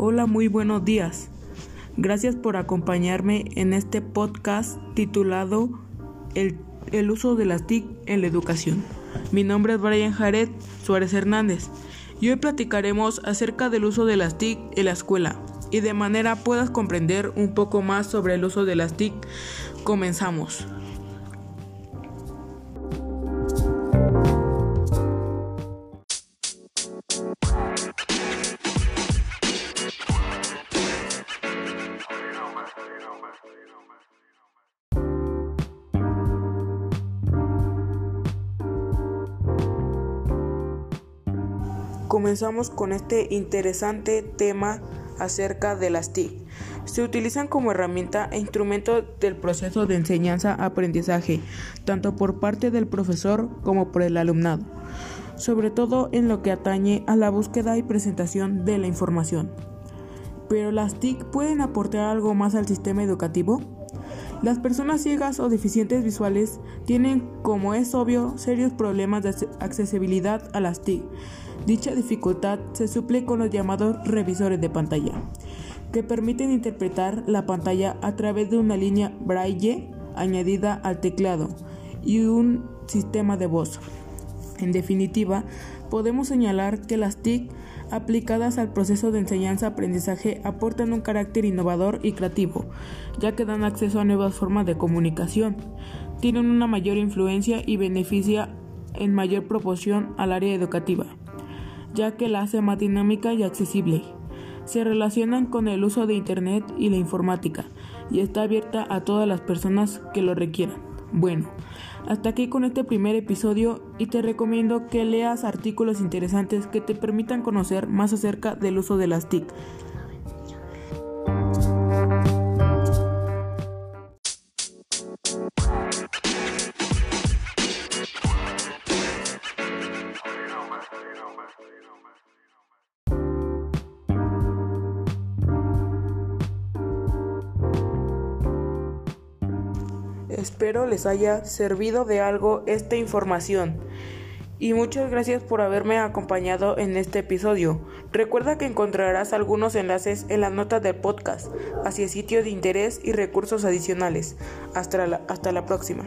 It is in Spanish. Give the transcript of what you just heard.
Hola, muy buenos días. Gracias por acompañarme en este podcast titulado El, uso de las TIC en la educación. Mi nombre es Brian Jared Suárez Hernández y hoy platicaremos acerca del uso de las TIC en la escuela y de manera puedas comprender un poco más sobre el uso de las TIC. Comenzamos. Comenzamos con este interesante tema acerca de las TIC. Se utilizan como herramienta e instrumento del proceso de enseñanza-aprendizaje, tanto por parte del profesor como por el alumnado, sobre todo en lo que atañe a la búsqueda y presentación de la información. Pero las TIC pueden aportar algo más al sistema educativo? Las personas ciegas o deficientes visuales tienen, como es obvio, serios problemas de accesibilidad a las TIC. Dicha dificultad se suple con los llamados revisores de pantalla, que permiten interpretar la pantalla a través de una línea braille añadida al teclado y un sistema de voz. En definitiva, podemos señalar que las TIC aplicadas al proceso de enseñanza-aprendizaje aportan un carácter innovador y creativo, ya que dan acceso a nuevas formas de comunicación, tienen una mayor influencia y beneficia en mayor proporción al área educativa, ya que la hace más dinámica y accesible. Se relacionan con el uso de Internet y la informática y está abierta a todas las personas que lo requieran. Bueno, hasta aquí con este primer episodio y te recomiendo que leas artículos interesantes que te permitan conocer más acerca del uso de las TIC. Espero les haya servido de algo esta información. Y muchas gracias por haberme acompañado en este episodio. Recuerda que encontrarás algunos enlaces en las notas del podcast hacia sitios de interés y recursos adicionales. Hasta la, hasta la próxima.